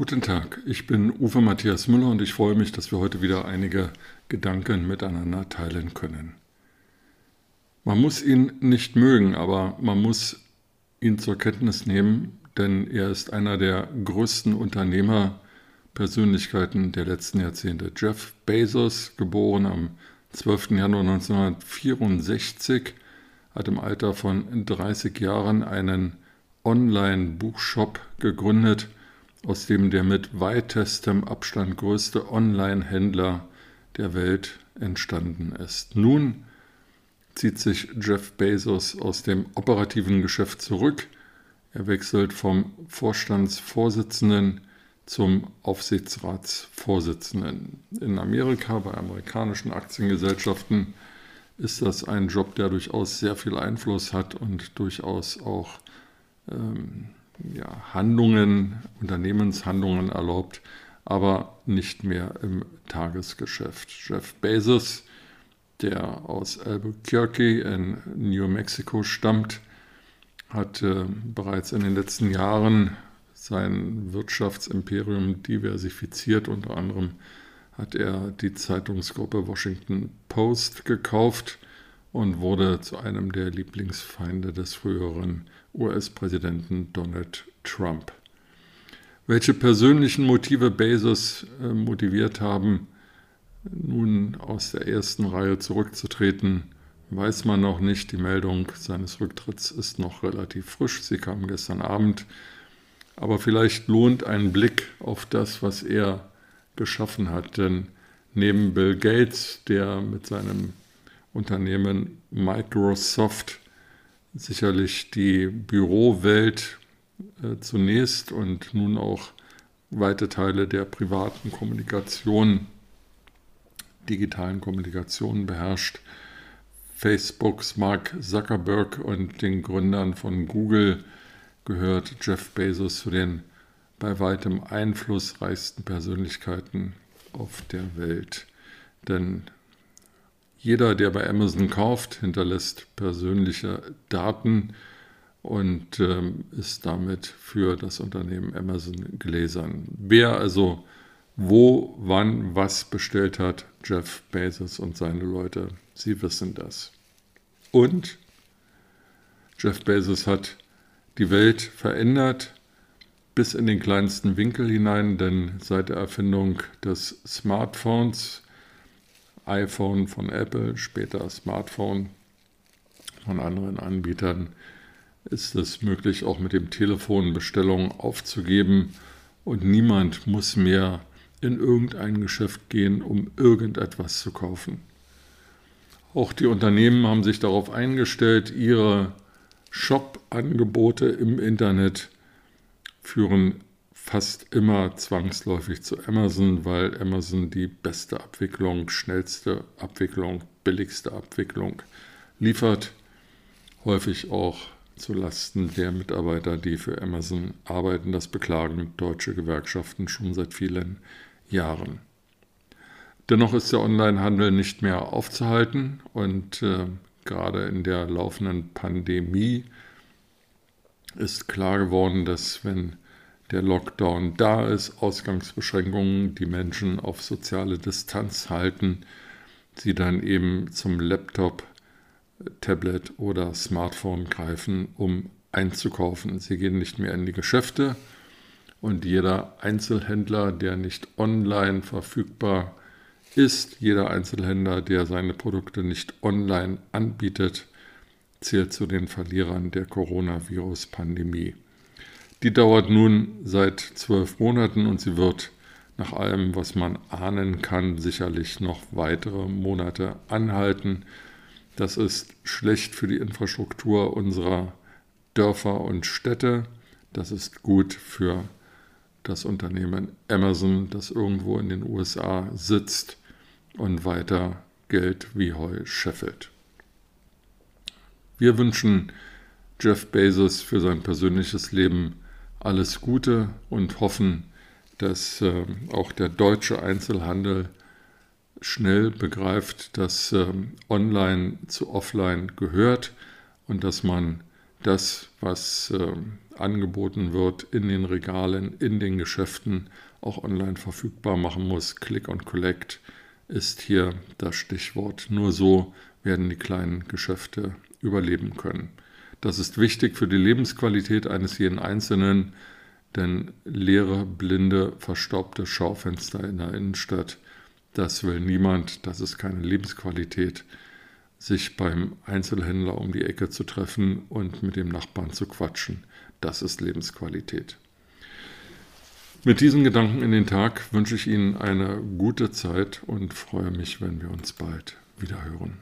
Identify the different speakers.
Speaker 1: Guten Tag, ich bin Uwe Matthias Müller und ich freue mich, dass wir heute wieder einige Gedanken miteinander teilen können. Man muss ihn nicht mögen, aber man muss ihn zur Kenntnis nehmen, denn er ist einer der größten Unternehmerpersönlichkeiten der letzten Jahrzehnte. Jeff Bezos, geboren am 12. Januar 1964, hat im Alter von 30 Jahren einen Online-Buchshop gegründet, aus dem der mit weitestem Abstand größte Online-Händler der Welt entstanden ist. Nun zieht sich Jeff Bezos aus dem operativen Geschäft zurück. Er wechselt vom Vorstandsvorsitzenden zum Aufsichtsratsvorsitzenden. In Amerika, bei amerikanischen Aktiengesellschaften, ist das ein Job, der durchaus sehr viel Einfluss hat und durchaus auch ähm, ja, Handlungen, Unternehmenshandlungen erlaubt, aber nicht mehr im Tagesgeschäft. Jeff Bezos, der aus Albuquerque in New Mexico stammt, hat äh, bereits in den letzten Jahren sein Wirtschaftsimperium diversifiziert. Unter anderem hat er die Zeitungsgruppe Washington Post gekauft und wurde zu einem der Lieblingsfeinde des früheren US-Präsidenten Donald Trump. Welche persönlichen Motive Bezos äh, motiviert haben, nun aus der ersten Reihe zurückzutreten, weiß man noch nicht. Die Meldung seines Rücktritts ist noch relativ frisch. Sie kam gestern Abend. Aber vielleicht lohnt ein Blick auf das, was er geschaffen hat. Denn neben Bill Gates, der mit seinem Unternehmen Microsoft sicherlich die Bürowelt äh, zunächst und nun auch weite Teile der privaten Kommunikation, digitalen Kommunikation beherrscht. Facebooks Mark Zuckerberg und den Gründern von Google gehört Jeff Bezos zu den bei weitem einflussreichsten Persönlichkeiten auf der Welt. Denn jeder, der bei Amazon kauft, hinterlässt persönliche Daten und ähm, ist damit für das Unternehmen Amazon gläsern. Wer also wo, wann, was bestellt hat, Jeff Bezos und seine Leute, sie wissen das. Und Jeff Bezos hat die Welt verändert bis in den kleinsten Winkel hinein, denn seit der Erfindung des Smartphones iPhone von Apple, später Smartphone von anderen Anbietern, ist es möglich, auch mit dem Telefon Bestellungen aufzugeben und niemand muss mehr in irgendein Geschäft gehen, um irgendetwas zu kaufen. Auch die Unternehmen haben sich darauf eingestellt, ihre Shop-Angebote im Internet führen fast immer zwangsläufig zu Amazon, weil Amazon die beste Abwicklung, schnellste Abwicklung, billigste Abwicklung liefert. Häufig auch zu Lasten der Mitarbeiter, die für Amazon arbeiten. Das beklagen deutsche Gewerkschaften schon seit vielen Jahren. Dennoch ist der Onlinehandel nicht mehr aufzuhalten und äh, gerade in der laufenden Pandemie ist klar geworden, dass wenn der Lockdown da ist, Ausgangsbeschränkungen, die Menschen auf soziale Distanz halten, sie dann eben zum Laptop, Tablet oder Smartphone greifen, um einzukaufen. Sie gehen nicht mehr in die Geschäfte und jeder Einzelhändler, der nicht online verfügbar ist, jeder Einzelhändler, der seine Produkte nicht online anbietet, zählt zu den Verlierern der Coronavirus-Pandemie. Die dauert nun seit zwölf Monaten und sie wird nach allem, was man ahnen kann, sicherlich noch weitere Monate anhalten. Das ist schlecht für die Infrastruktur unserer Dörfer und Städte. Das ist gut für das Unternehmen Amazon, das irgendwo in den USA sitzt und weiter Geld wie Heu scheffelt. Wir wünschen Jeff Bezos für sein persönliches Leben alles Gute und hoffen, dass äh, auch der deutsche Einzelhandel schnell begreift, dass äh, Online zu Offline gehört und dass man das, was äh, angeboten wird in den Regalen, in den Geschäften, auch online verfügbar machen muss. Click und Collect ist hier das Stichwort. Nur so werden die kleinen Geschäfte überleben können. Das ist wichtig für die Lebensqualität eines jeden Einzelnen, denn leere, blinde, verstaubte Schaufenster in der Innenstadt, das will niemand, das ist keine Lebensqualität sich beim Einzelhändler um die Ecke zu treffen und mit dem Nachbarn zu quatschen. Das ist Lebensqualität. Mit diesen Gedanken in den Tag wünsche ich Ihnen eine gute Zeit und freue mich, wenn wir uns bald wieder hören.